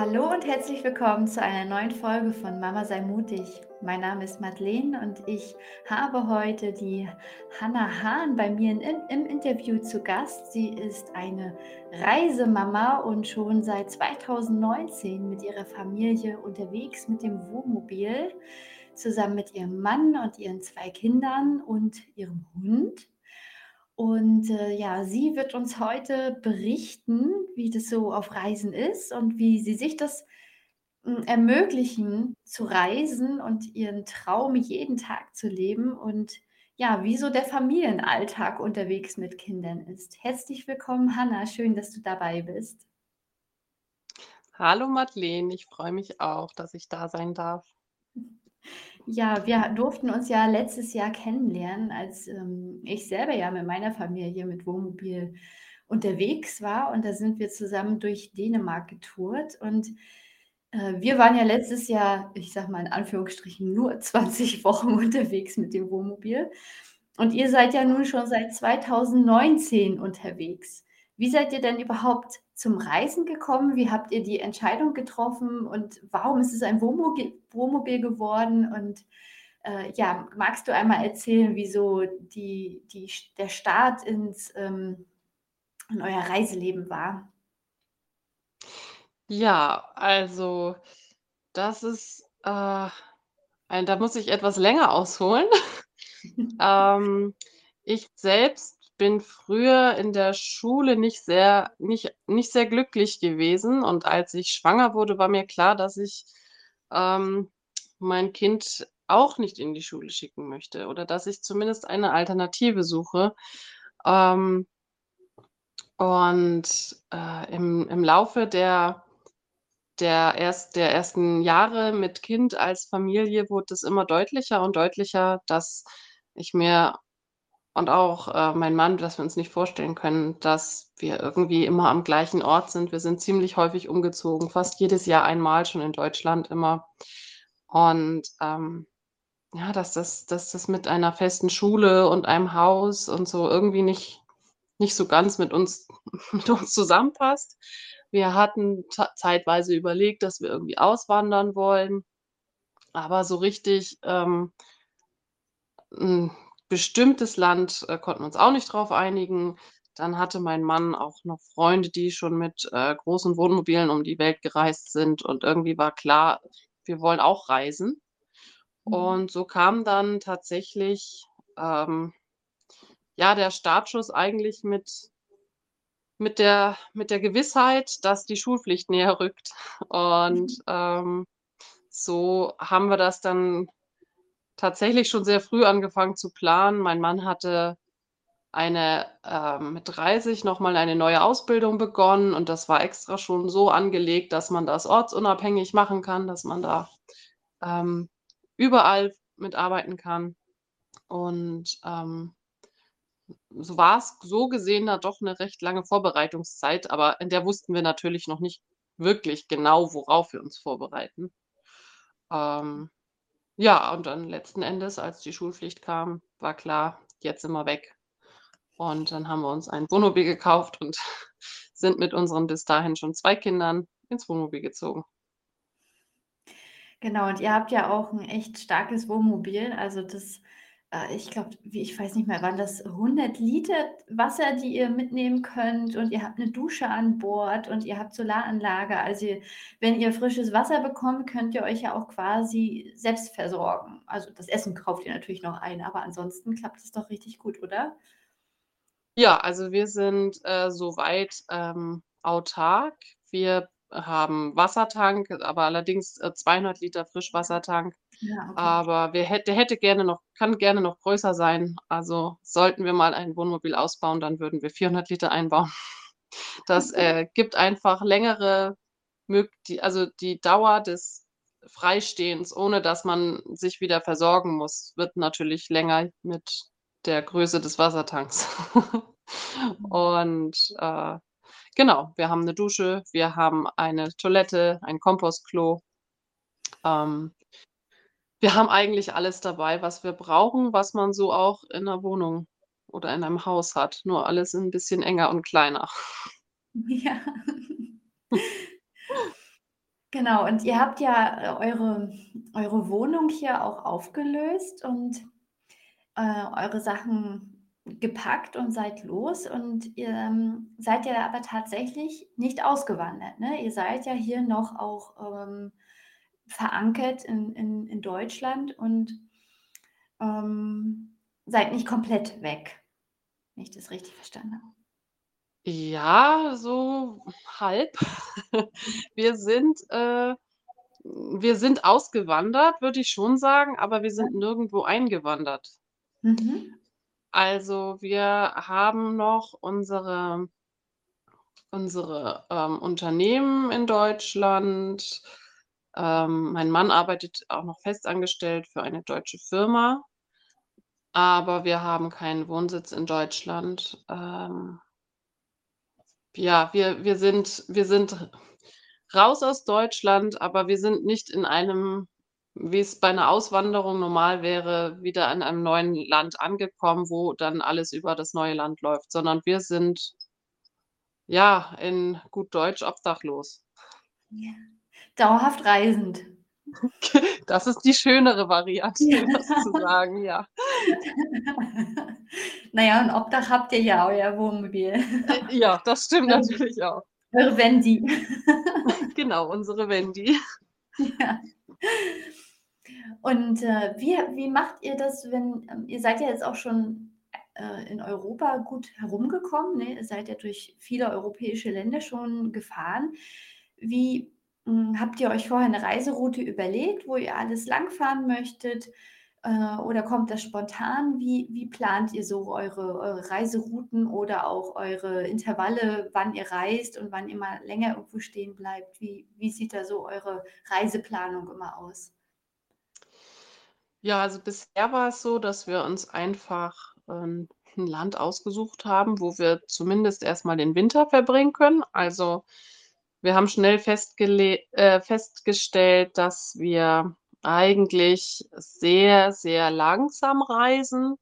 Hallo und herzlich willkommen zu einer neuen Folge von Mama sei mutig. Mein Name ist Madeleine und ich habe heute die Hanna Hahn bei mir in, im Interview zu Gast. Sie ist eine Reisemama und schon seit 2019 mit ihrer Familie unterwegs mit dem Wohnmobil, zusammen mit ihrem Mann und ihren zwei Kindern und ihrem Hund. Und äh, ja, sie wird uns heute berichten, wie das so auf Reisen ist und wie sie sich das hm, ermöglichen, zu reisen und ihren Traum jeden Tag zu leben und ja, wie so der Familienalltag unterwegs mit Kindern ist. Herzlich willkommen, Hanna. Schön, dass du dabei bist. Hallo Madeleine, ich freue mich auch, dass ich da sein darf. Ja, wir durften uns ja letztes Jahr kennenlernen, als ähm, ich selber ja mit meiner Familie mit Wohnmobil unterwegs war. Und da sind wir zusammen durch Dänemark getourt. Und äh, wir waren ja letztes Jahr, ich sage mal in Anführungsstrichen, nur 20 Wochen unterwegs mit dem Wohnmobil. Und ihr seid ja nun schon seit 2019 unterwegs. Wie seid ihr denn überhaupt zum Reisen gekommen? Wie habt ihr die Entscheidung getroffen und warum ist es ein Wohnmobil, Wohnmobil geworden? Und äh, ja, magst du einmal erzählen, wieso die, die, der Start ins, ähm, in euer Reiseleben war? Ja, also das ist, äh, ein, da muss ich etwas länger ausholen. ähm, ich selbst bin früher in der Schule nicht sehr nicht nicht sehr glücklich gewesen und als ich schwanger wurde, war mir klar, dass ich, ähm, mein Kind auch nicht in die Schule schicken möchte oder dass ich zumindest eine Alternative suche. Ähm, und, äh, im im Laufe der der erst der ersten Jahre mit Kind als Familie wurde es immer deutlicher und deutlicher, dass ich mir und auch, äh, mein Mann, dass wir uns nicht vorstellen können, dass wir irgendwie immer am gleichen Ort sind. Wir sind ziemlich häufig umgezogen, fast jedes Jahr einmal schon in Deutschland immer. Und, ähm, ja, dass das dass das mit einer festen Schule und einem Haus und so irgendwie nicht nicht so ganz mit uns mit uns zusammenpasst. Wir hatten zeitweise überlegt, dass wir irgendwie auswandern wollen, aber so richtig, ähm, hm bestimmtes Land, äh, konnten wir uns auch nicht drauf einigen. Dann hatte mein Mann auch noch Freunde, die schon mit, äh, großen Wohnmobilen um die Welt gereist sind und irgendwie war klar, wir wollen auch reisen. Mhm. Und so kam dann tatsächlich, ähm, ja, der Startschuss eigentlich mit mit der mit der Gewissheit, dass die Schulpflicht näher rückt. Und, Mhm. ähm, so haben wir das dann tatsächlich schon sehr früh angefangen zu planen. Mein Mann hatte eine ähm, mit 30 noch mal eine neue Ausbildung begonnen und das war extra schon so angelegt, dass man das ortsunabhängig machen kann, dass man da, ähm, überall mitarbeiten kann. Und, ähm, so war es so gesehen da doch eine recht lange Vorbereitungszeit, aber in der wussten wir natürlich noch nicht wirklich genau, worauf wir uns vorbereiten. Ähm Ja, und dann letzten Endes, als die Schulpflicht kam, war klar, jetzt sind wir weg. Und dann haben wir uns ein Wohnmobil gekauft und sind mit unseren bis dahin schon 2 Kindern ins Wohnmobil gezogen. Genau, und ihr habt ja auch ein echt starkes Wohnmobil. Also, das äh, ich glaube, ich weiß nicht mehr, waren das 100 Liter Wasser, die ihr mitnehmen könnt und ihr habt eine Dusche an Bord und ihr habt Solaranlage. Also, wenn ihr frisches Wasser bekommt, könnt ihr euch ja auch quasi selbst versorgen. Also, das Essen kauft ihr natürlich noch ein, aber ansonsten klappt es doch richtig gut, oder? Ja, also wir sind, äh, soweit, ähm, autark. Wir haben Wassertank, aber allerdings, äh, 200 Liter Frischwassertank. Ja, okay. Aber wir hätt der hätte gerne noch kann gerne noch größer sein. Also, sollten wir mal ein Wohnmobil ausbauen, dann würden wir 400 Liter einbauen. Das, äh, gibt einfach längere also, die Dauer des Freistehens, ohne dass man sich wieder versorgen muss, wird natürlich länger mit der Größe des Wassertanks. Und, äh, genau, wir haben 'ne Dusche, wir haben eine Toilette, ein Kompostklo. Ähm, wir haben eigentlich alles dabei, was wir brauchen, was man so auch in 'ner Wohnung oder in einem Haus hat, nur alles 'n bisschen enger und kleiner. Ja. Genau, und ihr habt ja, äh, eure eure Wohnung hier auch aufgelöst und, äh, eure Sachen gepackt und seid los und ihr, ähm, seid ja aber tatsächlich nicht ausgewandert, ne? Ihr seid ja hier noch auch, ähm, verankert in in in Deutschland und, ähm, seid nicht komplett weg, wenn ich das richtig verstanden habe. Ja, so halb. Wir sind, äh wir sind ausgewandert, würde ich schon sagen, aber wir sind nirgendwo eingewandert. Mhm. Also, wir haben noch unsere unsere, ähm, Unternehmen in Deutschland. Ähm, mein Mann arbeitet auch noch festangestellt für eine deutsche Firma, aber wir haben keinen Wohnsitz in Deutschland. Ähm ja, wir wir sind wir sind raus aus Deutschland, aber wir sind nicht in einem wie es bei 'ner Auswanderung normal wäre, wieder in einem neuen Land angekommen, wo dann alles über das neue Land läuft, sondern wir sind ja, in gut Deutsch obdachlos. Ja. Dauerhaft reisend. Das ist die schönere Variante, Ja. das zu sagen, ja. Na ja, 'n Obdach habt ihr ja, euer Wohnmobil. Ja, das stimmt natürlich auch. Eure Wendy. Genau, unsere Wendy. Ja. Und, äh, wie wie macht ihr das, wenn ähm, ihr seid ja jetzt auch schon, äh, in Europa gut herumgekommen, ne? Ihr seid ja durch viele europäische Länder schon gefahren. Wie, habt ihr euch vorher 'ne Reiseroute überlegt, wo ihr alles langfahren möchtet, äh, oder kommt das spontan? Wie wie plant ihr so eure eure Reiserouten oder auch eure Intervalle, wann ihr reist und wann ihr mal länger irgendwo stehen bleibt? Wie wie sieht da so eure Reiseplanung immer aus? Ja, also bisher war es so, dass wir uns einfach, ähm, 'n Land ausgesucht haben, wo wir zumindest erst mal den Winter verbringen können. Also, wir haben schnell äh, festgestellt, dass wir eigentlich sehr, sehr langsam reisen.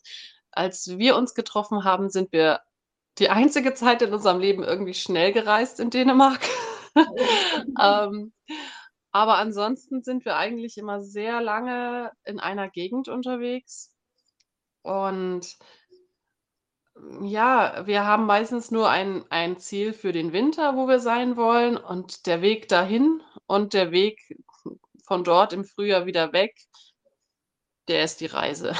Als wir uns getroffen haben, sind wir die einzige Zeit in unserem Leben irgendwie schnell gereist in Dänemark. Ähm, aber ansonsten sind wir eigentlich immer sehr lange in einer Gegend unterwegs. Und ja, wir haben meistens nur ein ein Ziel für den Winter, wo wir sein wollen und der Weg dahin und der Weg von dort im Frühjahr wieder weg der ist die Reise.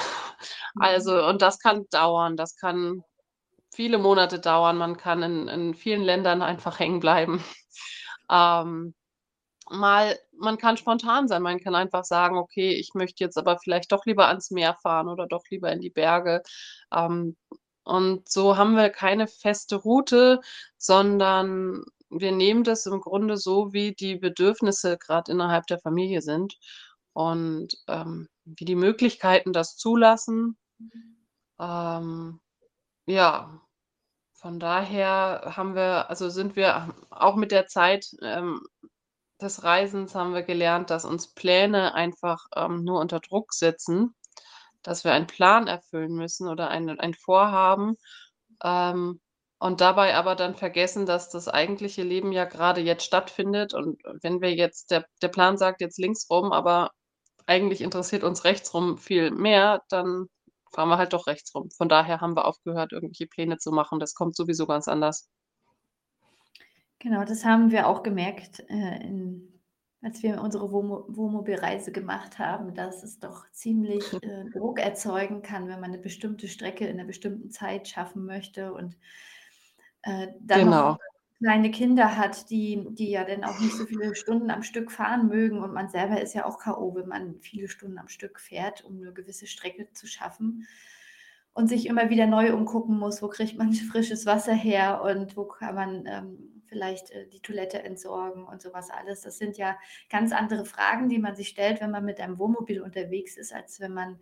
Mhm. Also und das kann dauern, das kann viele Monate dauern. Man kann in in vielen Ländern einfach hängen bleiben. Ähm, mal man kann spontan sein. Man kann einfach sagen: „Okay, ich möchte jetzt aber vielleicht doch lieber ans Meer fahren oder doch lieber in die Berge.“ Ähm, und so haben wir keine feste Route, sondern wir nehmen das im Grunde so, wie die Bedürfnisse grad innerhalb der Familie sind und, ähm, wie die Möglichkeiten das zulassen. Ähm, ja, von daher haben wir also, sind wir auch mit der Zeit, ähm, des Reisens haben wir gelernt, dass uns Pläne einfach, ähm, nur unter Druck setzen, dass wir einen Plan erfüllen müssen oder ein ein Vorhaben, ähm, und dabei aber dann vergessen, dass das eigentliche Leben ja grade jetzt stattfindet. Und wenn wir jetzt der der Plan sagt jetzt links rum, aber eigentlich interessiert uns rechts rum viel mehr, dann fahren wir halt doch rechts rum. Von daher haben wir aufgehört, irgendwelche Pläne zu machen. Das kommt sowieso ganz anders. Genau, das haben wir auch gemerkt, äh, in als wir unsere Wohnmo Wohnmobilreise gemacht haben, dass es doch ziemlich, äh, Druck erzeugen kann, wenn man 'ne bestimmte Strecke in 'ner bestimmten Zeit schaffen möchte und, äh, dann noch Genau. kleine Kinder hat, die die ja dann auch nicht so viele Stunden am Stück fahren mögen und man selber ist ja auch K.O., wenn man viele Stunden am Stück fährt, um 'ne gewisse Strecke zu schaffen und sich immer wieder neu umgucken muss: Wo kriegt man frisches Wasser her und wo kann man, ähm, vielleicht, äh, die Toilette entsorgen und so was alles. Das sind ja ganz andere Fragen, die man sich stellt, wenn man mit einem Wohnmobil unterwegs ist, als wenn man,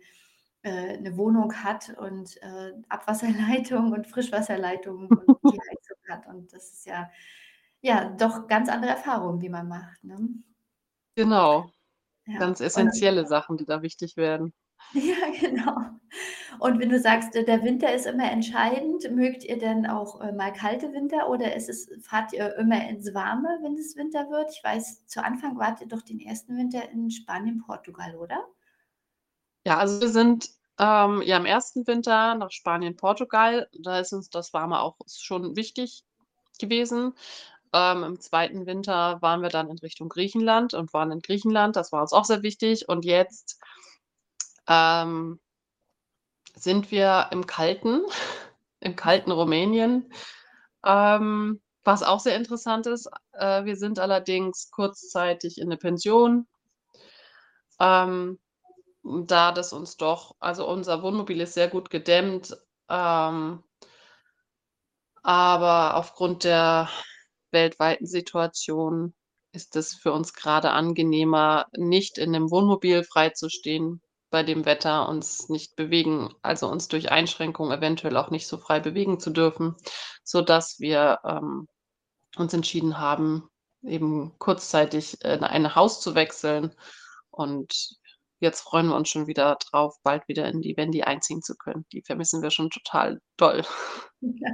äh, 'ne Wohnung hat und, äh, Abwasserleitung und Frischwasserleitung und die Heizung hat. Und das ist ja ja, doch ganz andere Erfahrungen, die man macht, ne? Genau. Ja, Ganz und essenzielle Sachen, die da wichtig werden. Ja, genau. Und wenn du sagst, äh, der Winter ist immer entscheidend, mögt ihr denn auch, äh, mal kalte Winter oder ist es fahrt ihr immer ins Warme, wenn es Winter wird? Ich weiß, zu Anfang wart ihr doch den ersten Winter in Spanien, Portugal, oder? Ja, also wir sind, ähm, ja im ersten Winter nach Spanien, Portugal. Da ist uns das Warme auch schon wichtig gewesen. Ähm, im zweiten Winter waren wir dann in Richtung Griechenland und waren in Griechenland. Das war uns auch sehr wichtig. Und jetzt ähm, sind wir im kalten im kalten Rumänien, ähm, was auch sehr interessant ist. Äh, wir sind allerdings kurzzeitig in 'ne Pension. Ähm, da das uns doch also unser Wohnmobil ist sehr gut gedämmt, ähm aber aufgrund der weltweiten Situation ist es für uns grade angenehmer, nicht in 'nem Wohnmobil frei zu stehen bei dem Wetter, uns nicht bewegen also uns durch Einschränkungen eventuell auch nicht so frei bewegen zu dürfen, sodass wir, ähm, uns entschieden haben, eben kurzzeitig in ein Haus zu wechseln. Und jetzt freuen wir uns schon wieder drauf, bald wieder in die Vendi einziehen zu können. Die vermissen wir schon total doll. Ja.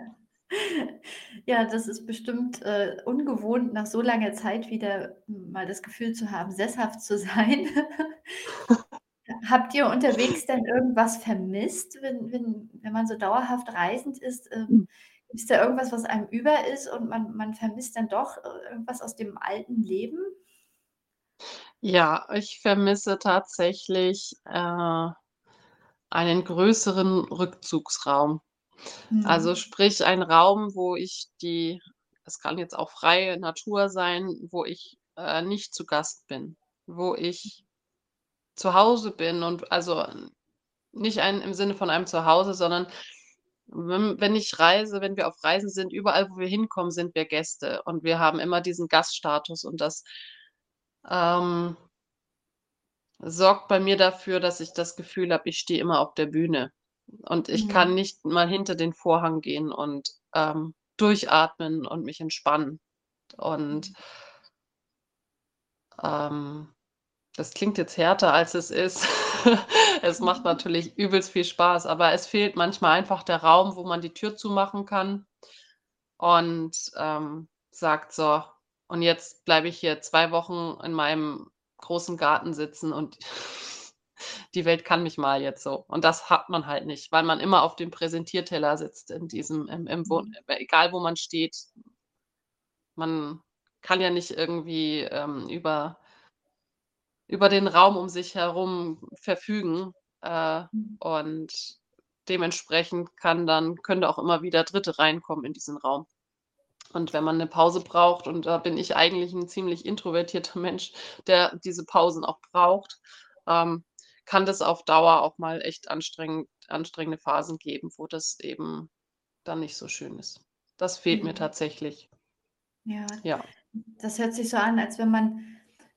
Ja, das ist bestimmt, äh, ungewohnt, nach so langer Zeit wieder mal das Gefühl zu haben, sesshaft zu sein. Habt ihr unterwegs denn irgendwas vermisst, wenn wenn wenn man so dauerhaft reisend ist? Hm. Ähm, gibt's da irgendwas, was einem über ist und man man vermisst dann doch, äh, irgendwas aus dem alten Leben? Ja, ich vermisse tatsächlich, äh, einen größeren Rückzugsraum. Also Mhm. sprich, ein Raum, wo ich die es kann jetzt auch freie Natur sein, wo ich, äh, nicht zu Gast bin, wo ich zu Hause bin und also nicht ein im Sinne von einem Zuhause, sondern wenn wenn ich reise wenn wir auf Reisen sind, überall, wo wir hinkommen, sind wir Gäste und wir haben immer diesen Gaststatus und das ähm sorgt bei mir dafür, dass ich das Gefühl habe, ich stehe immer auf der Bühne und ich kann Mhm. nicht mal hinter den Vorhang gehen und, ähm, durchatmen und mich entspannen. Und Mhm. ähm, das klingt jetzt härter, als es ist. Es macht natürlich übelst viel Spaß, aber es fehlt manchmal einfach der Raum, wo man die Tür zumachen kann und, ähm, sagt: „So, und jetzt bleibe ich hier 2 Wochen in meinem großen Garten sitzen und die Welt kann mich mal jetzt so.“ Und das hat man halt nicht, weil man immer auf dem Präsentierteller sitzt in diesem im im Wohn Mhm. egal wo man steht. Man kann ja nicht irgendwie, ähm, über über den Raum um sich herum verfügen, äh, Mhm. und dementsprechend kann dann können da auch immer wieder Dritte reinkommen in diesen Raum. Und wenn man 'ne Pause braucht und da bin ich eigentlich 'n ziemlich introvertierter Mensch, der diese Pausen auch braucht, ähm, kann das auf Dauer auch mal echt anstrengend anstrengende Phasen geben, wo das eben dann nicht so schön ist. Das fehlt mir Mhm. tatsächlich. Ja, Ja. das hört sich so an, als wenn man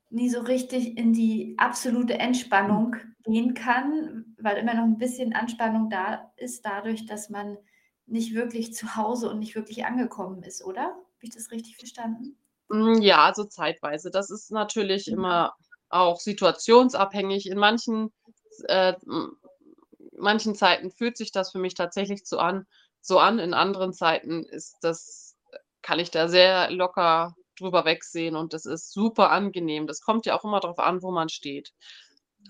nie so richtig in die absolute Entspannung gehen kann, weil immer noch 'n bisschen Anspannung da ist dadurch, dass man nicht wirklich zu Hause und nicht wirklich angekommen ist, oder? Habe ich das richtig verstanden? Hm, ja, also zeitweise. Das ist natürlich Mhm. immer auch situationsabhängig. In manchen äh, manchen Zeiten fühlt sich das für mich tatsächlich so an so an. In anderen Zeiten ist das kann ich da sehr locker drüber wegsehen und das ist super angenehm. Das kommt ja auch immer drauf an, wo man steht.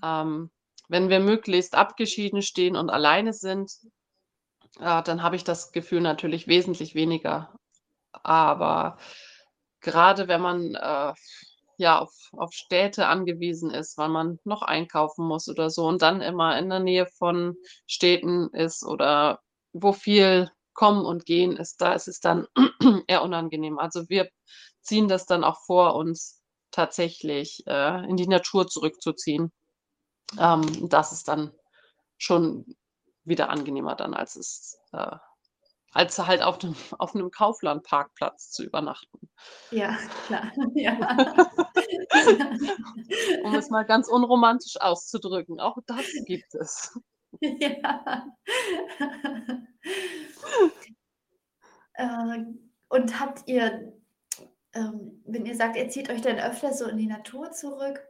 Ähm, wenn wir möglichst abgeschieden stehen und alleine sind, äh, dann habe ich das Gefühl natürlich wesentlich weniger. Aber grade wenn man, äh, ja, auf auf Städte angewiesen ist, weil man noch einkaufen muss oder so und dann immer in der Nähe von Städten ist oder wo viel Kommen und Gehen ist, da ist es dann eher unangenehm. Also, wir ziehen das dann auch vor, uns tatsächlich, äh, in die Natur zurückzuziehen. Ähm, das ist dann schon wieder angenehmer dann, als es äh, als halt auf dem auf 'nem Kaufland-Parkplatz zu übernachten. Ja, klar, ja. Um es mal ganz unromantisch auszudrücken, auch das gibt es. Ja. Äh, und habt ihr ähm, wenn ihr sagt, ihr zieht euch dann öfter so in die Natur zurück,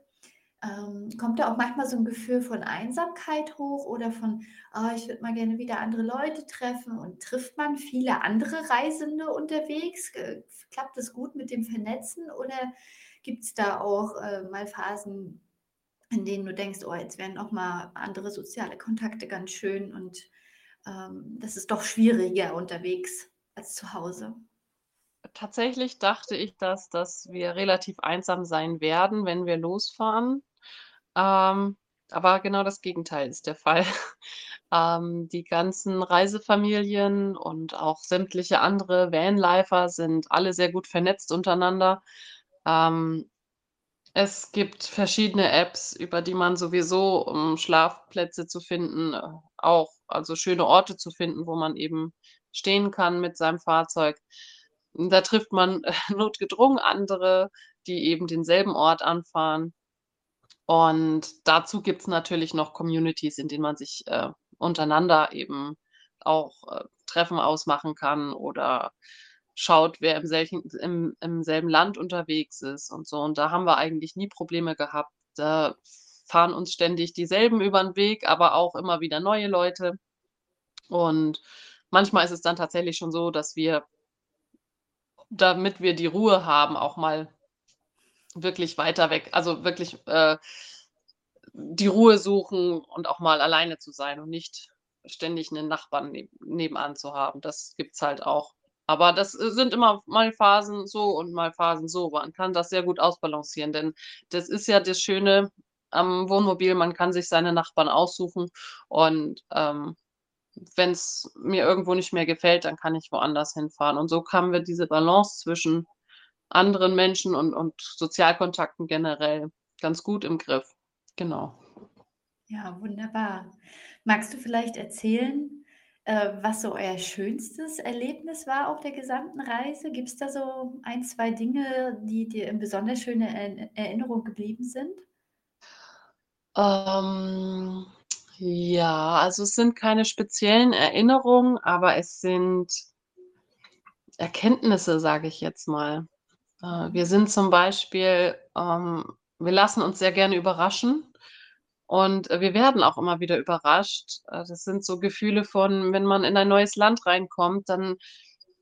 Ähm, kommt da auch manchmal so ein Gefühl von Einsamkeit hoch oder von: „Ah, ich würde mal gerne wieder andere Leute treffen“ und trifft man viele andere Reisende unterwegs? Klappt es gut mit dem Vernetzen oder gibt es da auch, äh, mal Phasen, in denen du denkst: „Oh, jetzt wären auch mal andere soziale Kontakte ganz schön und, ähm, das ist doch schwieriger unterwegs als zu Hause?“ Tatsächlich dachte ich, dass dass wir relativ einsam sein werden, wenn wir losfahren. Ähm, aber genau das Gegenteil ist der Fall. Ähm, die ganzen Reisefamilien und auch sämtliche andere Vanlifer sind alle sehr gut vernetzt untereinander. Ähm, es gibt verschiedene Apps, über die man sowieso, um Schlafplätze zu finden, äh, auch also schöne Orte zu finden, wo man eben stehen kann mit seinem Fahrzeug. Da trifft man notgedrungen andere, die eben denselben Ort anfahren. Und dazu gibt's natürlich noch Communities, in denen man sich, äh, untereinander eben auch, äh, Treffen ausmachen kann oder schaut, wer im selchen im im selben Land unterwegs ist und so. Und da haben wir eigentlich nie Probleme gehabt. Da fahren uns ständig dieselben über 'n Weg, aber auch immer wieder neue Leute. Und manchmal ist es dann tatsächlich schon so, dass wir damit wir die Ruhe haben, auch mal wirklich weiter weg also wirklich, äh, die Ruhe suchen und auch mal alleine zu sein und nicht ständig 'nen Nachbarn neb nebenan zu haben. Das gibt's halt auch. Aber das, äh, sind immer mal Phasen so und mal Phasen so. Man kann das sehr gut ausbalancieren, denn das ist ja das Schöne am Wohnmobil, man kann sich seine Nachbarn aussuchen und, ähm, wenn's mir irgendwo nicht mehr gefällt, dann kann ich woanders hinfahren. Und so haben wir diese Balance zwischen anderen Menschen und und Sozialkontakten generell ganz gut im Griff. Genau. Ja, wunderbar. Magst du vielleicht erzählen, äh, was so euer schönstes Erlebnis war auf der gesamten Reise? Gibt's da so ein, 2 Dinge, die dir in besonders Erinner Erinnerung geblieben sind? Ähm, ja, also es sind keine speziellen Erinnerungen, aber es sind Erkenntnisse, sage ich jetzt mal. Äh, wir sind zum Beispiel ähm, wir lassen uns sehr gerne überraschen und, äh, wir werden auch immer wieder überrascht. Äh, das sind so Gefühle von, wenn man in ein neues Land reinkommt, dann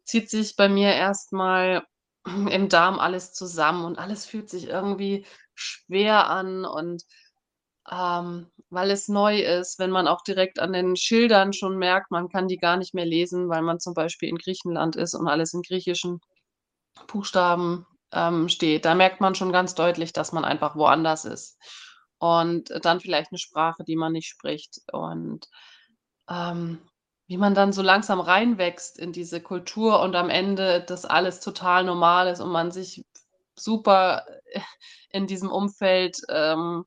zieht sich bei mir erst mal im Darm alles zusammen und alles fühlt sich irgendwie schwer an und, ähm, weil es neu ist, wenn man auch direkt an den Schildern schon merkt, man kann die gar nicht mehr lesen, weil man zum Beispiel in Griechenland ist und alles in griechischen Buchstaben, ähm, steht. Da merkt man schon ganz deutlich, dass man einfach woanders ist. Und dann vielleicht 'ne Sprache, die man nicht spricht und, ähm, wie man dann so langsam reinwächst in diese Kultur und am Ende das alles total normal ist und man sich super in diesem Umfeld, ähm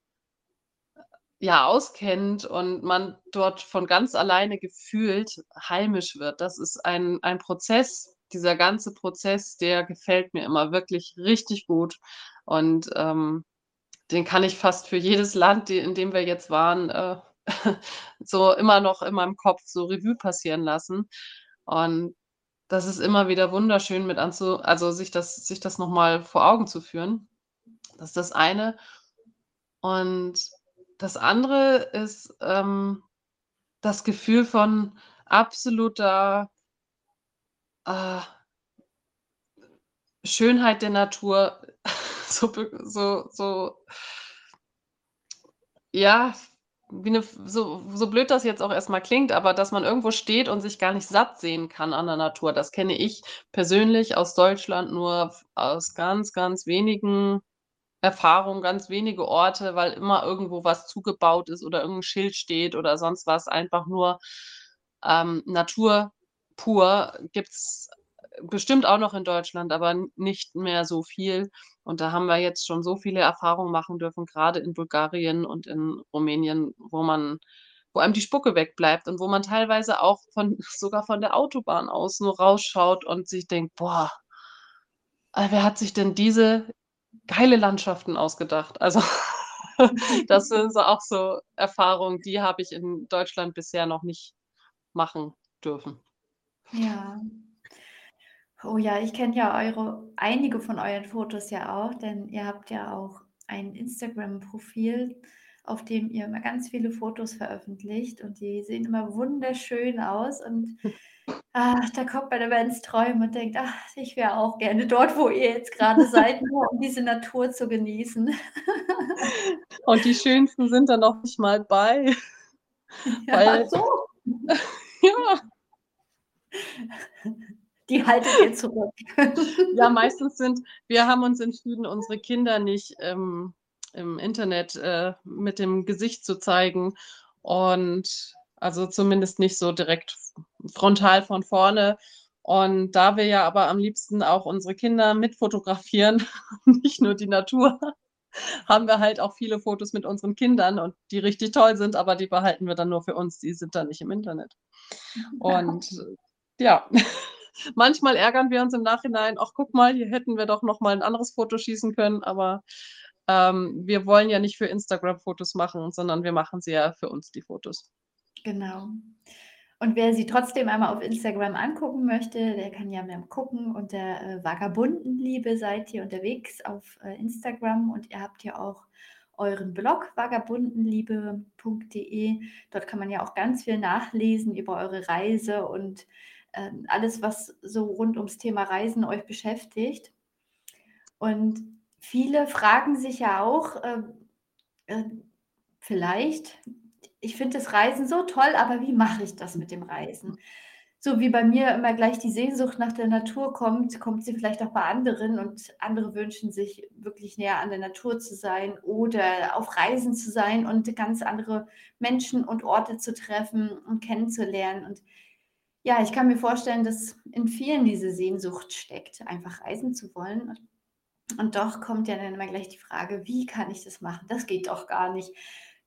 ja, auskennt und man dort von ganz alleine gefühlt heimisch wird. Das ist ein ein Prozess. Dieser ganze Prozess, der gefällt mir immer wirklich richtig gut und, ähm, den kann ich fast für jedes Land, in dem wir jetzt waren, äh, so immer noch in meinem Kopf so Revue passieren lassen. Und das ist immer wieder wunderschön mit anzu also sich das sich das noch mal vor Augen zu führen. Das ist das eine. Und das andere ist, ähm, das Gefühl von absoluter äh Schönheit der Natur, so so so ja, wie 'ne f so so blöd das jetzt auch erst mal klingt, aber dass man irgendwo steht und sich gar nicht satt sehen kann an der Natur. Das kenne ich persönlich aus Deutschland nur aus ganz, ganz wenigen Erfahrungen, ganz wenige Orte, weil immer irgendwo was zugebaut ist oder irgend 'n Schild steht oder sonst was. Einfach nur, ähm, Natur pur gibt's bestimmt auch noch in Deutschland, aber nicht mehr so viel. Und da haben wir jetzt schon so viele Erfahrungen machen dürfen, grade in Bulgarien und in Rumänien, wo man wo einem die Spucke wegbleibt und wo man teilweise auch von sogar von der Autobahn aus nur rausschaut und sich denkt: „Boah“ „ah, wer hat sich denn diese geile Landschaften ausgedacht?“ Also, das sind so auch so Erfahrungen, die habe ich in Deutschland bisher noch nicht machen dürfen. Ja. Oh ja, ich kenne ja eure einige von euren Fotos ja auch, denn ihr habt ja auch ein Instagram-Profil, auf dem ihr immer ganz viele Fotos veröffentlicht und die sehen immer wunderschön aus und ach, da kommt man immer ins Träumen und denkt, ach, ich wäre auch gerne dort, wo ihr jetzt gerade seid, nur um diese Natur zu genießen. Und die schönsten sind dann auch nicht mal bei. Ja, weil, so. ja. Die haltet ihr zurück. Ja, meistens sind, wir haben uns entschieden, unsere Kinder nicht ähm, im Internet äh, mit dem Gesicht zu zeigen und also zumindest nicht so direkt frontal von vorne. Und da wir ja aber am liebsten auch unsere Kinder mitfotografieren, nicht nur die Natur, haben wir halt auch viele Fotos mit unseren Kindern und die richtig toll sind, aber die behalten wir dann nur für uns, die sind dann nicht im Internet. Und ja, manchmal ärgern wir uns im Nachhinein, ach guck mal, hier hätten wir doch noch mal ein anderes Foto schießen können, aber ähm, wir wollen ja nicht für Instagram Fotos machen, sondern wir machen sie ja für uns, die Fotos. Genau. Und wer sie trotzdem einmal auf Instagram angucken möchte, der kann ja mal gucken. Unter äh, Vagabundenliebe seid ihr unterwegs auf äh, Instagram und ihr habt ja auch euren Blog vagabundenliebe.de. Dort kann man ja auch ganz viel nachlesen über eure Reise und alles, was so rund ums Thema Reisen euch beschäftigt. Und viele fragen sich ja auch, äh, äh, vielleicht, ich finde das Reisen so toll, aber wie mache ich das mit dem Reisen? So wie bei mir immer gleich die Sehnsucht nach der Natur kommt, kommt sie vielleicht auch bei anderen und andere wünschen sich wirklich näher an der Natur zu sein oder auf Reisen zu sein und ganz andere Menschen und Orte zu treffen und kennenzulernen. Und ja, ich kann mir vorstellen, dass in vielen diese Sehnsucht steckt, einfach reisen zu wollen. Und doch kommt ja dann immer gleich die Frage, wie kann ich das machen? Das geht doch gar nicht.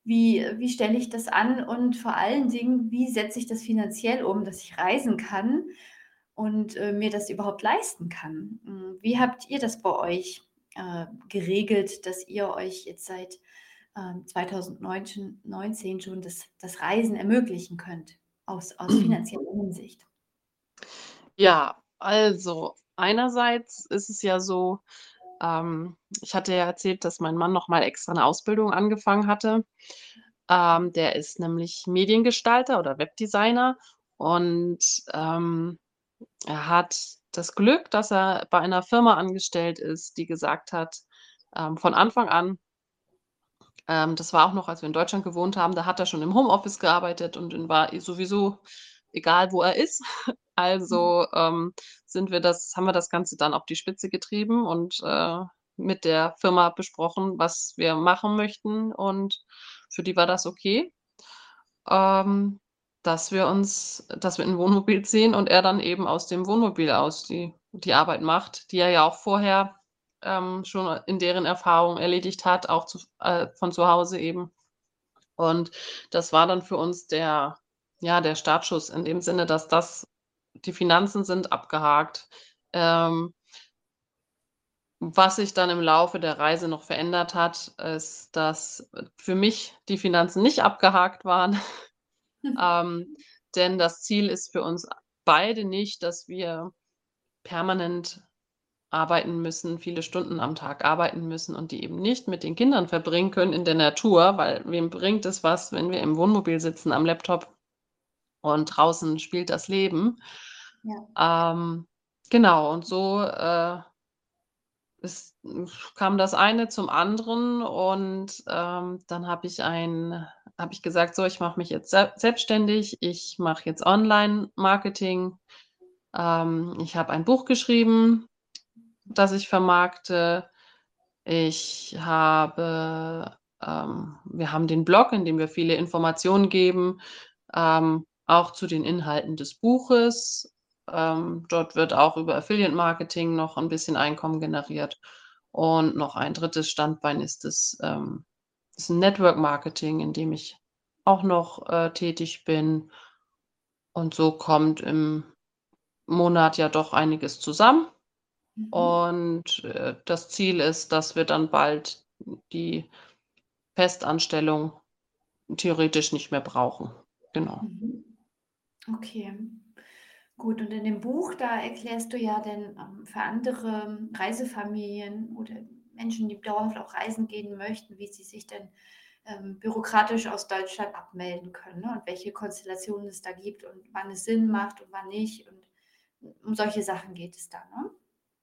Wie, wie stelle ich das an? Und vor allen Dingen, wie setze ich das finanziell um, dass ich reisen kann und äh, mir das überhaupt leisten kann? Hm, wie habt ihr das bei euch äh, geregelt, dass ihr euch jetzt seit äh, 2019 schon das, das Reisen ermöglichen könnt, aus, aus finanzieller Hinsicht? Ja, also einerseits ist es ja so, ähm, ich hatte ja erzählt, dass mein Mann noch mal extra eine Ausbildung angefangen hatte. Ähm, der ist nämlich Mediengestalter oder Webdesigner und, ähm, er hat das Glück, dass er bei einer Firma angestellt ist, die gesagt hat, ähm, von Anfang an ähm, das war auch noch, als wir in Deutschland gewohnt haben, da hat er schon im Homeoffice gearbeitet und war sowieso egal, wo er ist. Mhm. Also, ähm, sind wir das haben wir das Ganze dann auf die Spitze getrieben und, äh, mit der Firma besprochen, was wir machen möchten und für die war das okay, ähm, dass wir uns dass wir 'n Wohnmobil ziehen und er dann eben aus dem Wohnmobil aus die die Arbeit macht, die er ja auch vorher, ähm, schon in deren Erfahrung erledigt hat, auch zu äh, von zu Hause eben. Und das war dann für uns der ja, der Startschuss in dem Sinne, dass das die Finanzen sind abgehakt. Ähm was sich dann im Laufe der Reise noch verändert hat, ist, dass für mich die Finanzen nicht abgehakt waren. Mhm. Ähm, denn das Ziel ist für uns beide nicht, dass wir permanent arbeiten müssen, viele Stunden am Tag arbeiten müssen und die eben nicht mit den Kindern verbringen können in der Natur, weil wem bringt es was, wenn wir im Wohnmobil sitzen am Laptop und draußen spielt das Leben. Ja. Ähm, genau, und so äh, ist, kam das eine zum anderen und ähm, dann habe ich ein habe ich gesagt, so, ich mache mich jetzt se selbstständig, ich mache jetzt Online-Marketing. Ähm, ich habe ein Buch geschrieben, das ich vermarkte. Ich habe ähm, wir haben den Blog, in dem wir viele Informationen geben. Ähm, auch zu den Inhalten des Buches. Ähm, dort wird auch über Affiliate Marketing noch ein bisschen Einkommen generiert. Und noch ein drittes Standbein ist das, ähm, ist Network Marketing, in dem ich auch noch äh, tätig bin. Und so kommt im Monat ja doch einiges zusammen. Mhm. Und äh, das Ziel ist, dass wir dann bald die Festanstellung theoretisch nicht mehr brauchen. Genau. Mhm. Okay, gut. Und in dem Buch, da erklärst du ja denn ähm, für andere Reisefamilien oder Menschen, die dauerhaft auch reisen gehen möchten, wie sie sich denn ähm, bürokratisch aus Deutschland abmelden können ne? und welche Konstellationen es da gibt und wann es Sinn macht und wann nicht. Und um solche Sachen geht es da. Ne?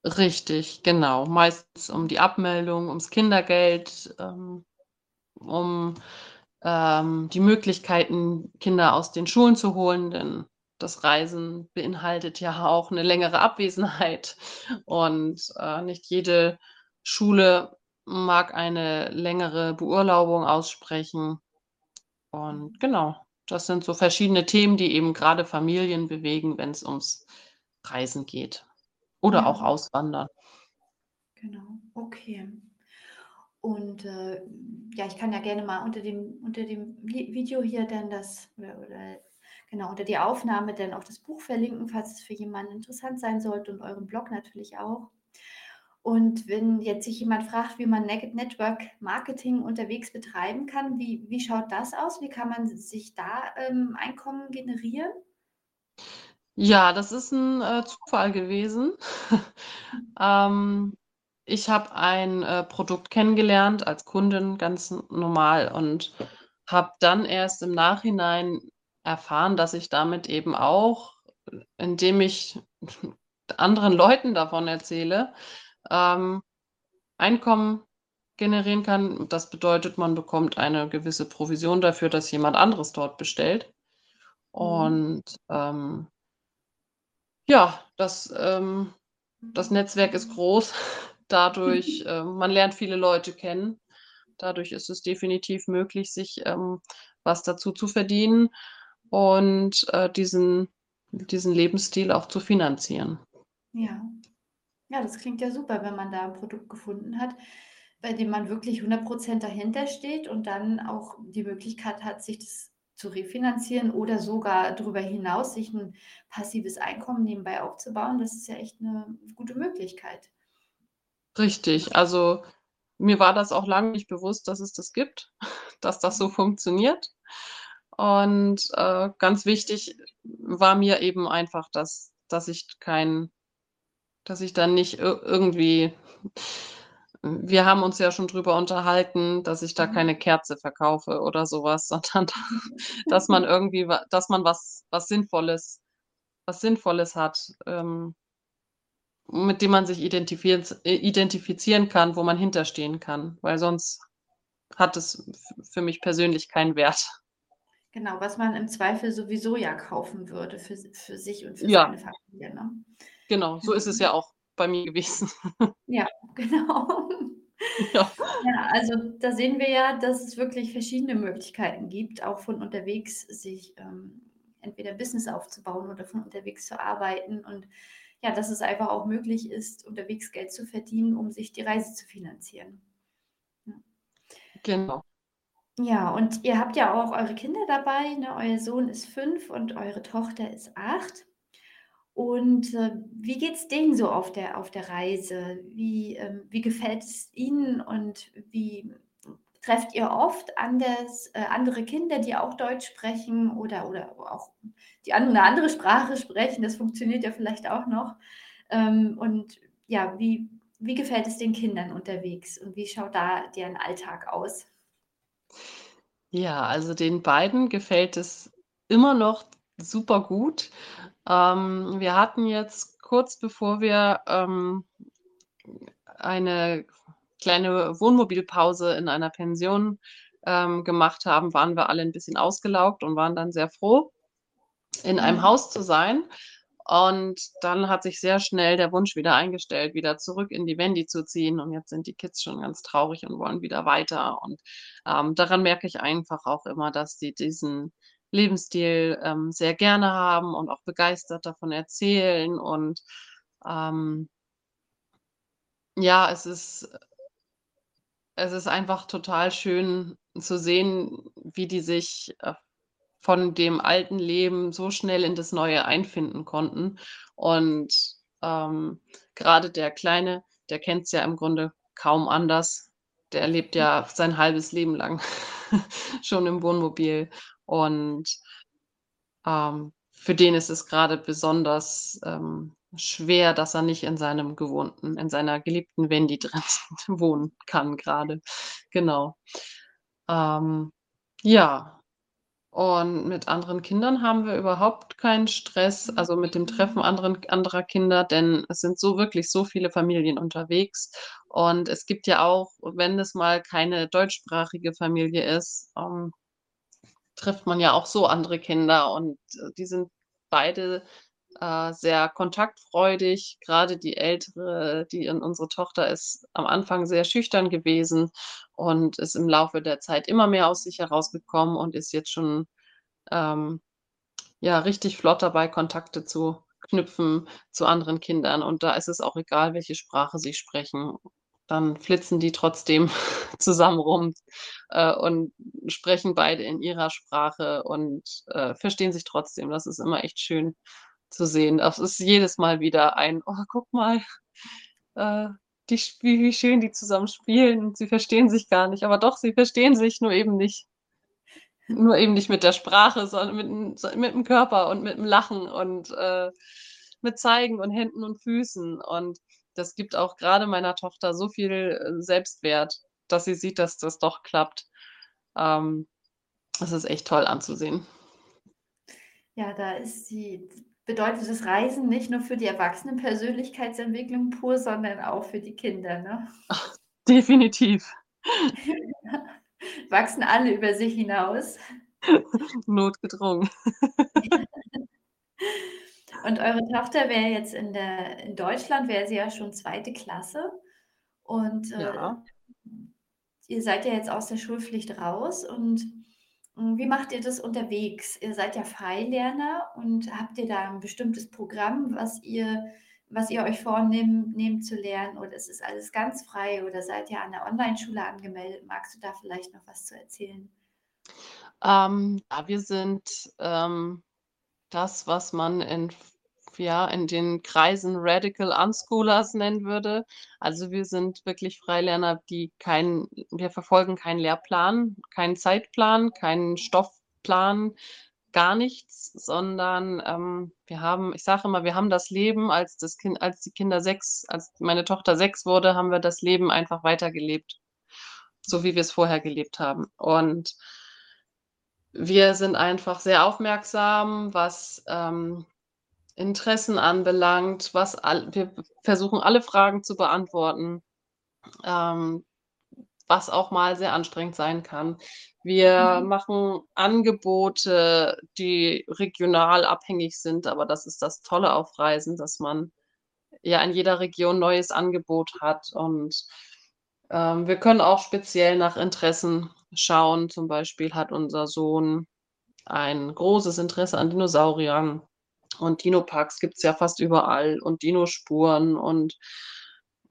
Richtig, genau. Meistens um die Abmeldung, ums Kindergeld, ähm, um ähm, die Möglichkeiten, Kinder aus den Schulen zu holen, denn das Reisen beinhaltet ja auch eine längere Abwesenheit und äh, nicht jede Schule mag eine längere Beurlaubung aussprechen. Und genau, das sind so verschiedene Themen, die eben gerade Familien bewegen, wenn es ums Reisen geht oder auch Ja, Auswandern. genau. Okay. Und äh, ja, ich kann ja gerne mal unter dem, unter dem Vi- Video hier dann das, oder, oder genau, unter die Aufnahme dann auch das Buch verlinken, falls es für jemanden interessant sein sollte und euren Blog natürlich auch. Und wenn jetzt sich jemand fragt, wie man Net- Network Marketing unterwegs betreiben kann, wie, wie schaut das aus? Wie kann man sich da ähm, Einkommen generieren? Ja, das ist ein äh, Zufall gewesen. Ähm, ich habe ein, äh, Produkt kennengelernt als Kundin, ganz n normal und habe dann erst im Nachhinein erfahren, dass ich damit eben auch, indem ich anderen Leuten davon erzähle, ähm, Einkommen generieren kann. Das bedeutet, man bekommt eine gewisse Provision dafür, dass jemand anderes dort bestellt. Mhm. Und, ähm Ja, das, ähm das Netzwerk ist groß. Dadurch äh, man lernt viele Leute kennen. Dadurch ist es definitiv möglich, sich, ähm, was dazu zu verdienen und, äh, diesen diesen Lebensstil auch zu finanzieren. Ja. Ja, das klingt ja super, wenn man da ein Produkt gefunden hat, bei dem man wirklich 100 dahinter steht und dann auch die Möglichkeit hat, sich das zu refinanzieren oder sogar darüber hinaus sich ein passives Einkommen nebenbei aufzubauen. Das ist ja echt eine gute Möglichkeit. Richtig, also, mir war das auch lange nicht bewusst, dass es das gibt, dass das so funktioniert. Und, äh, ganz wichtig war mir eben einfach, dass dass ich kein Dass ich dann nicht ir irgendwie wir haben uns ja schon drüber unterhalten, dass ich da Mhm. keine Kerze verkaufe oder so was, sondern dass man irgendwie dass man was was Sinnvolles was Sinnvolles hat, ähm, mit dem man sich identifieren äh, identifizieren kann, wo man hinterstehen kann, weil sonst hat es für mich persönlich keinen Wert. Genau, was man im Zweifel sowieso ja kaufen würde für für sich und für Ja, seine Familie, ne? genau, so ist es ja auch bei mir gewesen. Ja, genau. Ja, Ja, also da sehen wir ja, dass es wirklich verschiedene Möglichkeiten gibt, auch von unterwegs sich ähm, entweder Business aufzubauen oder von unterwegs zu arbeiten. Und ja, dass es einfach auch möglich ist, unterwegs Geld zu verdienen, um sich die Reise zu finanzieren. Ja, genau. Ja, und ihr habt ja auch eure Kinder dabei, ne? Euer Sohn ist fünf und eure Tochter ist acht. Und, äh, wie geht's denen so auf der auf der Reise? Wie, ähm wie gefällt es ihnen und wie trefft ihr oft anders äh, andere Kinder, die auch Deutsch sprechen oder oder auch die an 'ne andere Sprache sprechen? Das funktioniert ja vielleicht auch noch. Ähm, und ja, wie wie gefällt es den Kindern unterwegs und wie schaut da deren Alltag aus? Ja, also den beiden gefällt es immer noch super gut. Ähm, wir hatten jetzt kurz bevor wir, ähm, eine kleine Wohnmobilpause in einer Pension, ähm, gemacht haben, waren wir alle 'n bisschen ausgelaugt und waren dann sehr froh, in einem Ja. Haus zu sein. Und dann hat sich sehr schnell der Wunsch wieder eingestellt, wieder zurück in die Vendi zu ziehen. Und jetzt sind die Kids schon ganz traurig und wollen wieder weiter. Und, ähm, daran merke ich einfach auch immer, dass die diesen Lebensstil, ähm, sehr gerne haben und auch begeistert davon erzählen. Und, ähm, ja, es ist es ist einfach total schön zu sehen, wie die sich, äh, von dem alten Leben so schnell in das Neue einfinden konnten. Und, ähm, grade der Kleine, der kennt's ja im Grunde kaum anders. Der lebt ja sein halbes Leben lang schon im Wohnmobil. Und, ähm, für den ist es grade besonders, ähm schwer, dass er nicht in seinem gewohnten in seiner geliebten Wendy drin wohnen kann grade. Genau. Ähm, ja, und mit anderen Kindern haben wir überhaupt keinen Stress, also mit dem Treffen anderen anderer Kinder, denn es sind so wirklich so viele Familien unterwegs. Und es gibt ja auch, wenn es mal keine deutschsprachige Familie ist, ähm, trifft man ja auch so andere Kinder und, äh, die sind beide, äh, sehr kontaktfreudig. Grade die Ältere, die in unsere Tochter ist am Anfang sehr schüchtern gewesen und ist im Laufe der Zeit immer mehr aus sich herausgekommen und ist jetzt schon, ähm, ja, richtig flott dabei, Kontakte zu knüpfen zu anderen Kindern. Und da ist es auch egal, welche Sprache sie sprechen. Dann flitzen die trotzdem zusammen rum, äh, und sprechen beide in ihrer Sprache und, äh, verstehen sich trotzdem. Das ist immer echt schön zu sehen. Das ist jedes Mal wieder ein: „Oh, guck mal, äh, die wie wie schön die zusammen spielen. Sie verstehen sich gar nicht, aber doch, sie verstehen sich, nur eben nicht nur eben nicht mit der Sprache, sondern mit so mit'm Körper und mit'm Lachen und, äh, mit Zeigen und Händen und Füßen. Und das gibt auch grade meiner Tochter so viel, äh, Selbstwert, dass sie sieht, dass das doch klappt. Ähm, das ist echt toll anzusehen. Ja, da ist die bedeutet das Reisen nicht nur für die Erwachsenen-Persönlichkeitsentwicklung pur, sondern auch für die Kinder, ne? Ach, definitiv. Wachsen alle über sich hinaus. Notgedrungen. Und eure Tochter wäre jetzt in der in Deutschland wäre sie ja schon 2. Klasse und, äh, Ja. ihr seid ja jetzt aus der Schulpflicht raus und, hm, wie macht ihr das unterwegs? Ihr seid ja Freilerner und habt ihr da 'n bestimmtes Programm, was ihr was ihr euch vornehm nehmt zu lernen oder ist es alles ganz frei oder seid ihr an der Onlineschule angemeldet? Magst du da vielleicht noch was zu erzählen? Ähm, ja, wir sind, ähm, das, was man in ja, in den Kreisen Radical Unschoolers nennen würde. Also, wir sind wirklich Freilerner, die keinen wir verfolgen keinen Lehrplan, keinen Zeitplan, keinen Stoffplan, gar nichts, sondern, ähm, wir haben ich sage immer, wir haben das Leben, als das Kind als die Kinder 6 als meine Tochter 6 wurde, haben wir das Leben einfach weitergelebt, so wie wir's vorher gelebt haben. Und wir sind einfach sehr aufmerksam, was, ähm, Interessen anbelangt, was all wir versuchen, alle Fragen zu beantworten, ähm, was auch mal sehr anstrengend sein kann. Wir Mhm. machen Angebote, die regional abhängig sind, aber das ist das Tolle auf Reisen, dass man ja in jeder Region neues Angebot hat. Und, ähm, wir können auch speziell nach Interessen schauen. Zum Beispiel hat unser Sohn ein großes Interesse an Dinosauriern und Dinoparks gibt's ja fast überall und Dinospuren und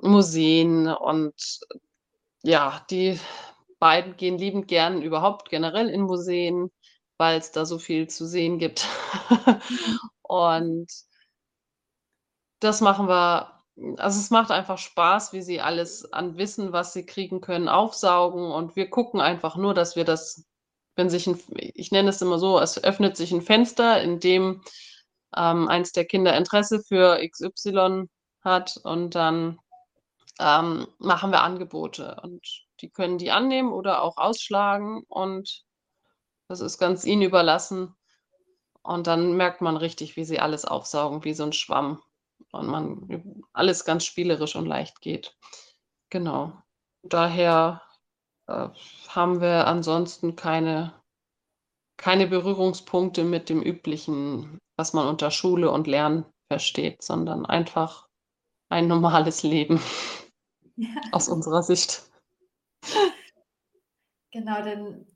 Museen und ja, die beiden gehen liebend gern überhaupt generell in Museen, weil's da so viel zu sehen gibt. Und das machen wir also, es macht einfach Spaß, wie sie alles an Wissen, was sie kriegen können, aufsaugen und wir gucken einfach nur, dass wir das wenn sich 'n F ich nenne es immer so, es öffnet sich 'n Fenster, in dem, ähm, eins der Kinder Interesse für XY hat und dann, ähm, machen wir Angebote und die können die annehmen oder auch ausschlagen und das ist ganz ihnen überlassen. Und dann merkt man richtig, wie sie alles aufsaugen wie so 'n Schwamm und man alles ganz spielerisch und leicht geht. Genau. Daher, äh, haben wir ansonsten keine keine Berührungspunkte mit dem Üblichen, was man unter Schule und Lernen versteht, sondern einfach ein normales Leben Ja. aus unserer Sicht. Genau, denn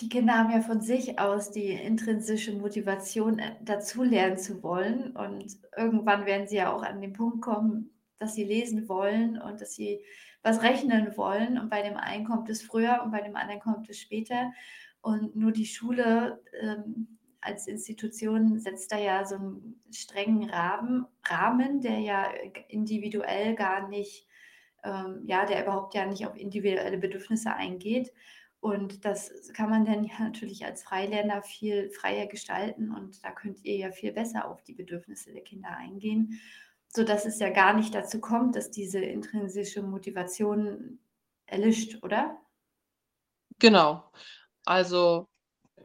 die Kinder haben ja von sich aus die intrinsische Motivation, äh, dazulernen zu wollen und irgendwann werden sie ja auch an den Punkt kommen, dass sie lesen wollen und dass sie was rechnen wollen und bei dem einen kommt es früher und bei dem anderen kommt es später. Und nur die Schule, ähm, als Institution setzt da ja so 'n strengen Rahmen Rahmen, der ja, äh, individuell gar nicht ähm, ja, der überhaupt ja nicht auf individuelle Bedürfnisse eingeht. Und das kann man dann ja natürlich als Freilerner viel freier gestalten und da könnt ihr ja viel besser auf die Bedürfnisse der Kinder eingehen, sodass es ja gar nicht dazu kommt, dass diese intrinsische Motivation erlischt, oder? Genau. Also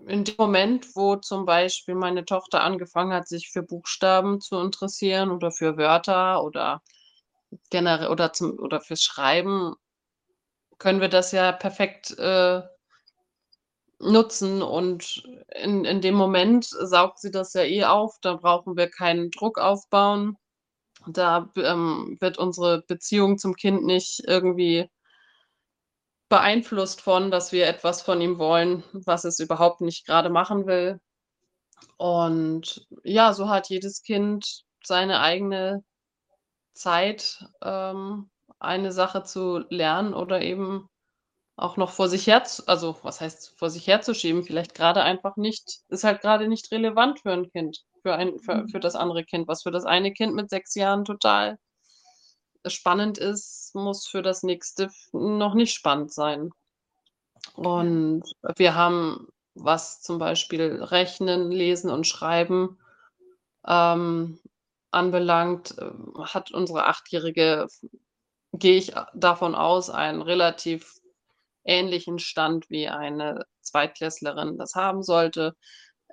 in dem Moment, wo zum Beispiel meine Tochter angefangen hat, sich für Buchstaben zu interessieren oder für Wörter oder generell oder zum oder fürs Schreiben, können wir das ja perfekt, äh, nutzen und in in dem Moment saugt sie das ja eh auf, da brauchen wir keinen Druck aufbauen. Da ähm, wird unsere Beziehung zum Kind nicht irgendwie beeinflusst von, dass wir etwas von ihm wollen, was es überhaupt nicht gerade machen will. Und ja, so hat jedes Kind seine eigene Zeit, ähm, eine Sache zu lernen oder eben auch noch vor sich her also, was heißt vor sich herzuschieben, vielleicht gerade einfach nicht ist halt gerade nicht relevant für ein Kind, für ein für Mhm. für das andere Kind. Was für das eine Kind mit 6 Jahren total spannend ist, muss für das nächste noch nicht spannend sein. Und wir haben, was zum Beispiel Rechnen, Lesen und Schreiben, ähm, anbelangt, ähm, hat unsere Achtjährige, gehe ich davon aus, einen relativ ähnlichen Stand wie eine Zweitklässlerin das haben sollte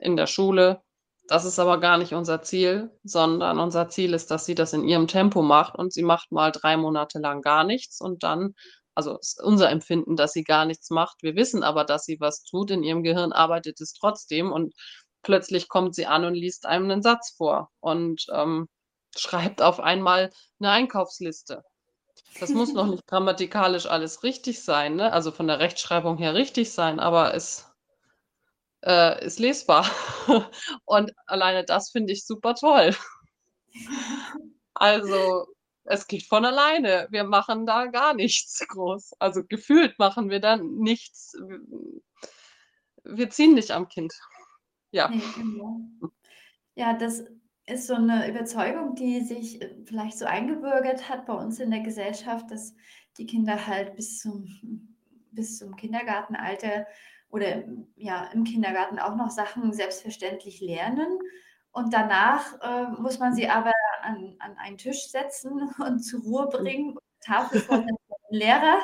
in der Schule. Das ist aber gar nicht unser Ziel, sondern unser Ziel ist, dass sie das in ihrem Tempo macht und sie macht mal 3 Monate lang gar nichts und dann also, ist unser Empfinden, dass sie gar nichts macht. Wir wissen aber, dass sie was tut. In ihrem Gehirn arbeitet es trotzdem und plötzlich kommt sie an und liest einem 'nen Satz vor und, ähm, schreibt auf einmal 'ne Einkaufsliste. Das muss noch nicht grammatikalisch alles richtig sein, ne, also von der Rechtschreibung her richtig sein, aber es äh, ist lesbar. Und alleine das finde ich super toll. Also, es geht von alleine. Wir machen da gar nichts groß. Also, gefühlt machen wir da nichts. Wir ziehen nicht am Kind. Ja. Genau. Ja, das ist so 'ne Überzeugung, die sich, äh, vielleicht so eingebürgert hat bei uns in der Gesellschaft, dass die Kinder halt bis zum bis zum Kindergartenalter oder, ja, im Kindergarten auch noch Sachen selbstverständlich lernen. Und danach, äh, muss man sie aber an an einen Tisch setzen und zur Ruhe Hm. bringen, Tafel vorsetzen mit 'm Lehrer,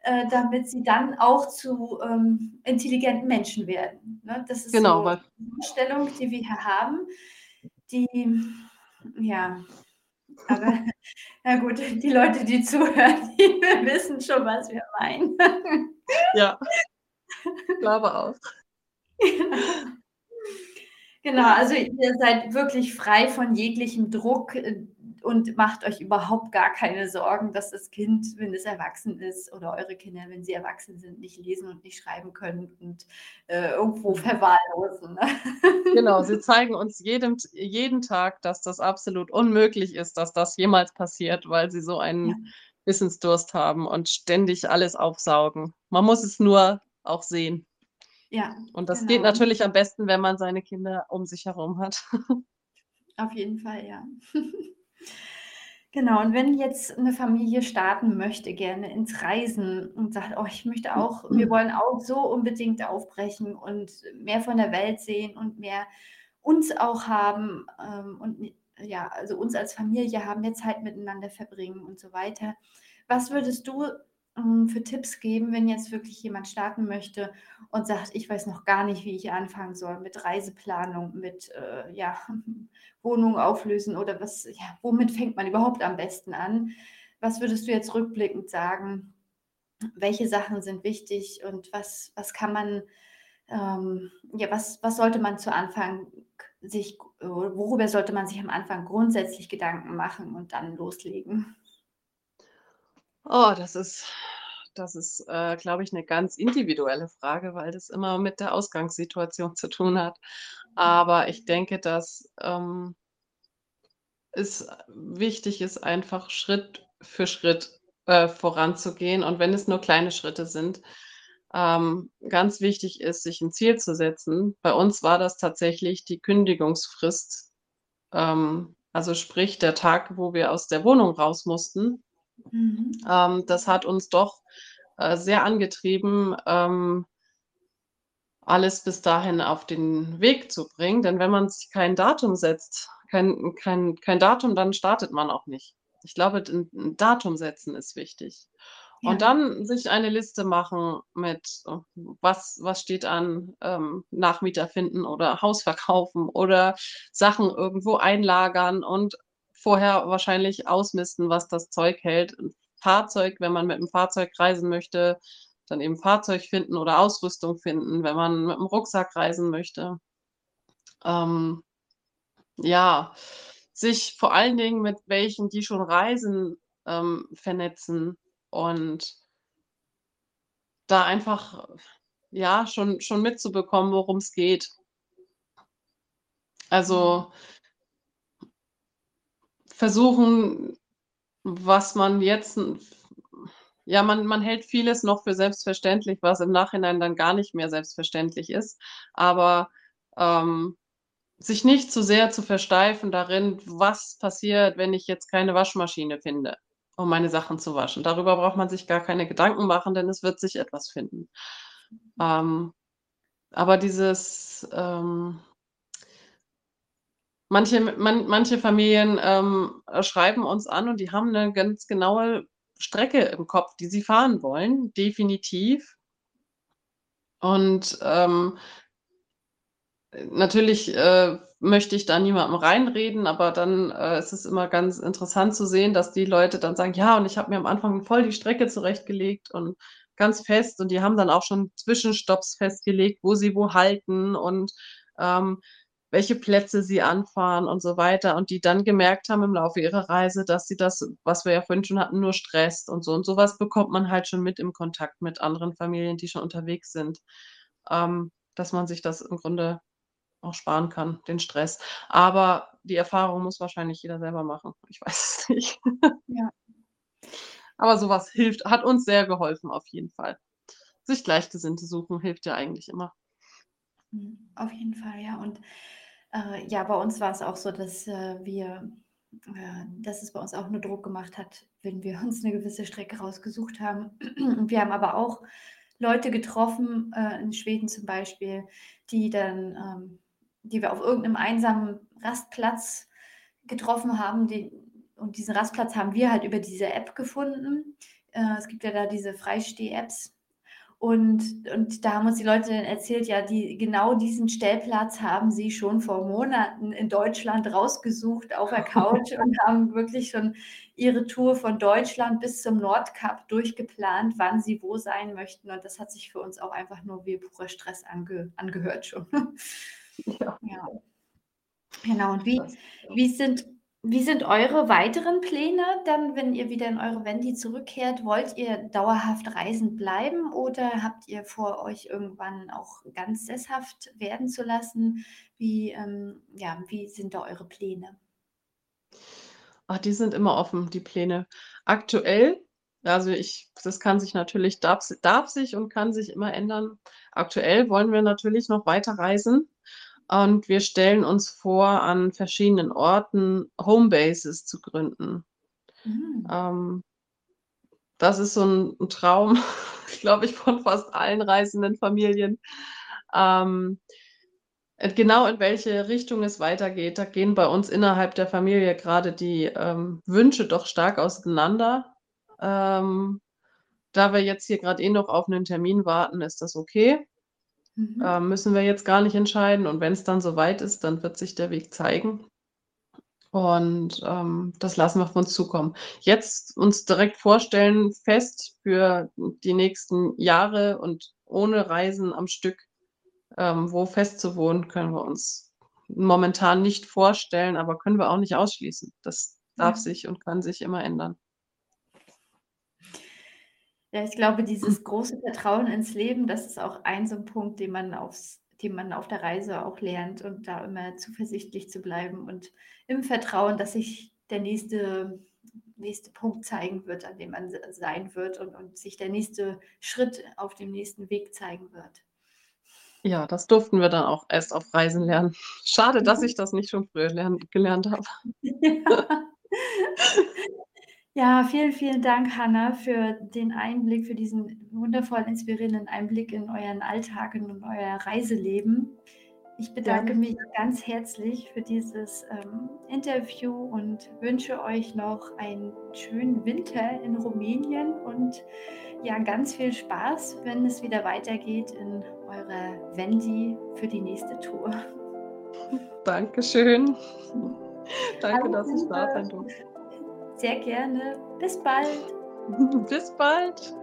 äh, damit sie dann auch zu, ähm, intelligenten Menschen werden, ne? Das ist Genau, so weil die Vorstellung, die wir hier haben, die ja, aber na gut, die Leute, die zuhören, die wissen schon, was wir meinen. Ja. Glaube auch. Genau, also ihr seid wirklich frei von jeglichem Druck, äh, und macht euch überhaupt gar keine Sorgen, dass das Kind, wenn es erwachsen ist oder eure Kinder, wenn sie erwachsen sind, nicht lesen und nicht schreiben können und, äh, irgendwo Mhm. verwahrlosen, ne? Genau, sie zeigen uns jedem jeden Tag, dass das absolut unmöglich ist, dass das jemals passiert, weil sie so Ja. einen Wissensdurst haben und ständig alles aufsaugen. Man muss es nur auch sehen. Ja, Und das geht genau. natürlich am besten, wenn man seine Kinder um sich herum hat. Auf jeden Fall, ja. Genau, und wenn jetzt 'ne Familie starten möchte, gerne ins Reisen und sagt: „Oh, ich möchte auch wir wollen auch so unbedingt aufbrechen und mehr von der Welt sehen und mehr uns auch haben, ähm, und ja, also uns als Familie haben, mehr Zeit miteinander verbringen“ und so weiter. Was würdest du, für Tipps geben, wenn jetzt wirklich jemand starten möchte und sagt: „Ich weiß noch gar nicht, wie ich anfangen soll mit Reiseplanung, mit, äh, ja, Wohnung auflösen oder was ja, womit fängt man überhaupt am besten an?“ Was würdest du jetzt rückblickend sagen, welche Sachen sind wichtig und was was kann man, ähm ja, was was sollte man zu Anfang sich g worüber sollte man sich am Anfang grundsätzlich Gedanken machen und dann loslegen? Oh, das ist das ist, äh, glaube ich, 'ne ganz individuelle Frage, weil das immer mit der Ausgangssituation zu tun hat. Aber ich denke, dass, ähm es wichtig ist, einfach Schritt für Schritt, äh, voranzugehen und wenn es nur kleine Schritte sind. Ähm, ganz wichtig ist, sich 'n Ziel zu setzen. Bei uns war das tatsächlich die Kündigungsfrist, ähm, also sprich der Tag, wo wir aus der Wohnung raus mussten. Mhm. Ähm, das hat uns doch, äh, sehr angetrieben, ähm alles bis dahin auf den Weg zu bringen. Denn wenn man sich kein Datum setzt, kein kein kein Datum, dann startet man auch nicht. Ich glaube, 'n 'n Datum setzen ist wichtig. Und Ja. dann sich eine Liste machen mit, äh, was was steht an, ähm, Nachmieter finden oder Haus verkaufen oder Sachen irgendwo einlagern und vorher wahrscheinlich ausmisten, was das Zeug hält. 'N Fahrzeug, wenn man mit 'm Fahrzeug reisen möchte, dann eben Fahrzeug finden oder Ausrüstung finden, wenn man mit'm Rucksack reisen möchte. Ähm, ja, sich vor allen Dingen mit welchen, die schon reisen, ähm, vernetzen und da einfach, ja, schon schon mitzubekommen, worum's geht. Mhm. Also versuchen, was man jetzt ja, man man hält vieles noch für selbstverständlich, was im Nachhinein dann gar nicht mehr selbstverständlich ist. Aber, ähm, sich nicht zu sehr zu versteifen darin: „Was passiert, wenn ich jetzt keine Waschmaschine finde, um meine Sachen zu waschen?“ Darüber braucht man sich gar keine Gedanken machen, denn es wird sich etwas finden. Ähm, aber dieses, ähm manche man manche Familien, ähm, äh, schreiben uns an und die haben 'ne ganz genaue Strecke im Kopf, die sie fahren wollen, definitiv. Und, ähm äh, natürlich, äh, möchte ich da niemandem reinreden, aber dann, äh, ist es immer ganz interessant zu sehen, dass die Leute dann sagen: „Ja, und ich habe mir am Anfang voll die Strecke zurechtgelegt und ganz fest.“ Und die haben dann auch schon Zwischenstopps festgelegt, wo sie wo halten und, ähm, welche Plätze sie anfahren und so weiter. Und die dann gemerkt haben im Laufe ihrer Reise, dass sie das, was wir ja vorhin schon hatten, nur stresst und so. Und so was bekommt man halt schon mit im Kontakt mit anderen Familien, die schon unterwegs sind, ähm, dass man sich das im Grunde auch sparen kann, den Stress. Aber die Erfahrung muss wahrscheinlich jeder selber machen. Ich weiß es nicht. Ja. Aber so was hilft hat uns sehr geholfen auf jeden Fall. Sich Gleichgesinnte suchen hilft ja eigentlich immer. Mhm, auf jeden Fall, ja. Und, äh, ja, bei uns war's auch so, dass, äh, wir äh, dass es bei uns auch nur Druck gemacht hat, wenn wir uns 'ne gewisse Strecke rausgesucht haben. Wir haben aber auch Leute getroffen, äh, in Schweden zum Beispiel, die dann ähm, die wir auf irgend 'nem einsamen Rastplatz getroffen haben, die und diesen Rastplatz haben wir halt über diese App gefunden. Äh, es gibt ja da diese Freisteh-Apps. Und und da haben uns die Leute dann erzählt, ja, die genau diesen Stellplatz haben sie schon vor Monaten in Deutschland rausgesucht auf der Couch und haben wirklich schon ihre Tour von Deutschland bis zum Nordkap durchgeplant, wann sie wo sein möchten. Und das hat sich für uns auch einfach nur wie purer Stress ange angehört schon. Ja. Ja. Genau. Und wie wie sind wie sind eure weiteren Pläne dann, wenn ihr wieder in eure Vendi zurückkehrt? Wollt ihr dauerhaft reisend bleiben oder habt ihr vor, euch irgendwann auch ganz sesshaft werden zu lassen? Wie, ähm ja, wie sind da eure Pläne? Ach, die sind immer offen, die Pläne. Aktuell also, ich das kann sich natürlich darf darf sich und kann sich immer ändern. Aktuell wollen wir natürlich noch weiter reisen und wir stellen uns vor, an verschiedenen Orten Homebases zu gründen. Mhm. Ähm das ist so 'n 'n Traum, glaube ich, von fast allen reisenden Familien. Ähm, äh, genau in welche Richtung es weitergeht, da gehen bei uns innerhalb der Familie grade die, ähm, Wünsche doch stark auseinander. Ähm, da wir jetzt hier grad eh noch auf 'nen Termin warten, ist das okay. Mhm. Ähm, müssen wir jetzt gar nicht entscheiden und wenn's dann so weit ist, dann wird sich der Weg zeigen. Und, ähm, das lassen wir auf uns zukommen. Jetzt uns direkt vorstellen, fest für die nächsten Jahre und ohne Reisen am Stück, ähm, wo fest zu wohnen, können wir uns momentan nicht vorstellen, aber können wir auch nicht ausschließen. Das darf Ja. sich und kann sich immer ändern. Ja, ich glaube, dieses große Vertrauen ins Leben, das ist auch ein so 'n Punkt, den man aufs den man auf der Reise auch lernt und da immer zuversichtlich zu bleiben und im Vertrauen, dass sich der nächste nächste Punkt zeigen wird, an dem man sein wird und und sich der nächste Schritt auf dem nächsten Weg zeigen wird. Ja, das durften wir dann auch erst auf Reisen lernen. Schade, dass Mhm. ich das nicht schon früher gelernt habe. Ja. Ja, vielen, vielen Dank, Hanna, für den Einblick, für diesen wundervoll inspirierenden Einblick in euren Alltag und euer Reiseleben. Ich bedanke Gerne. mich ganz herzlich für dieses ähm, Interview und wünsche euch noch einen schönen Winter in Rumänien und ja, ganz viel Spaß, wenn es wieder weitergeht in eurer Vendi für die nächste Tour. Dankeschön. Danke, Alles dass ich da sein durfte. Sehr gerne. Bis bald. Bis bald.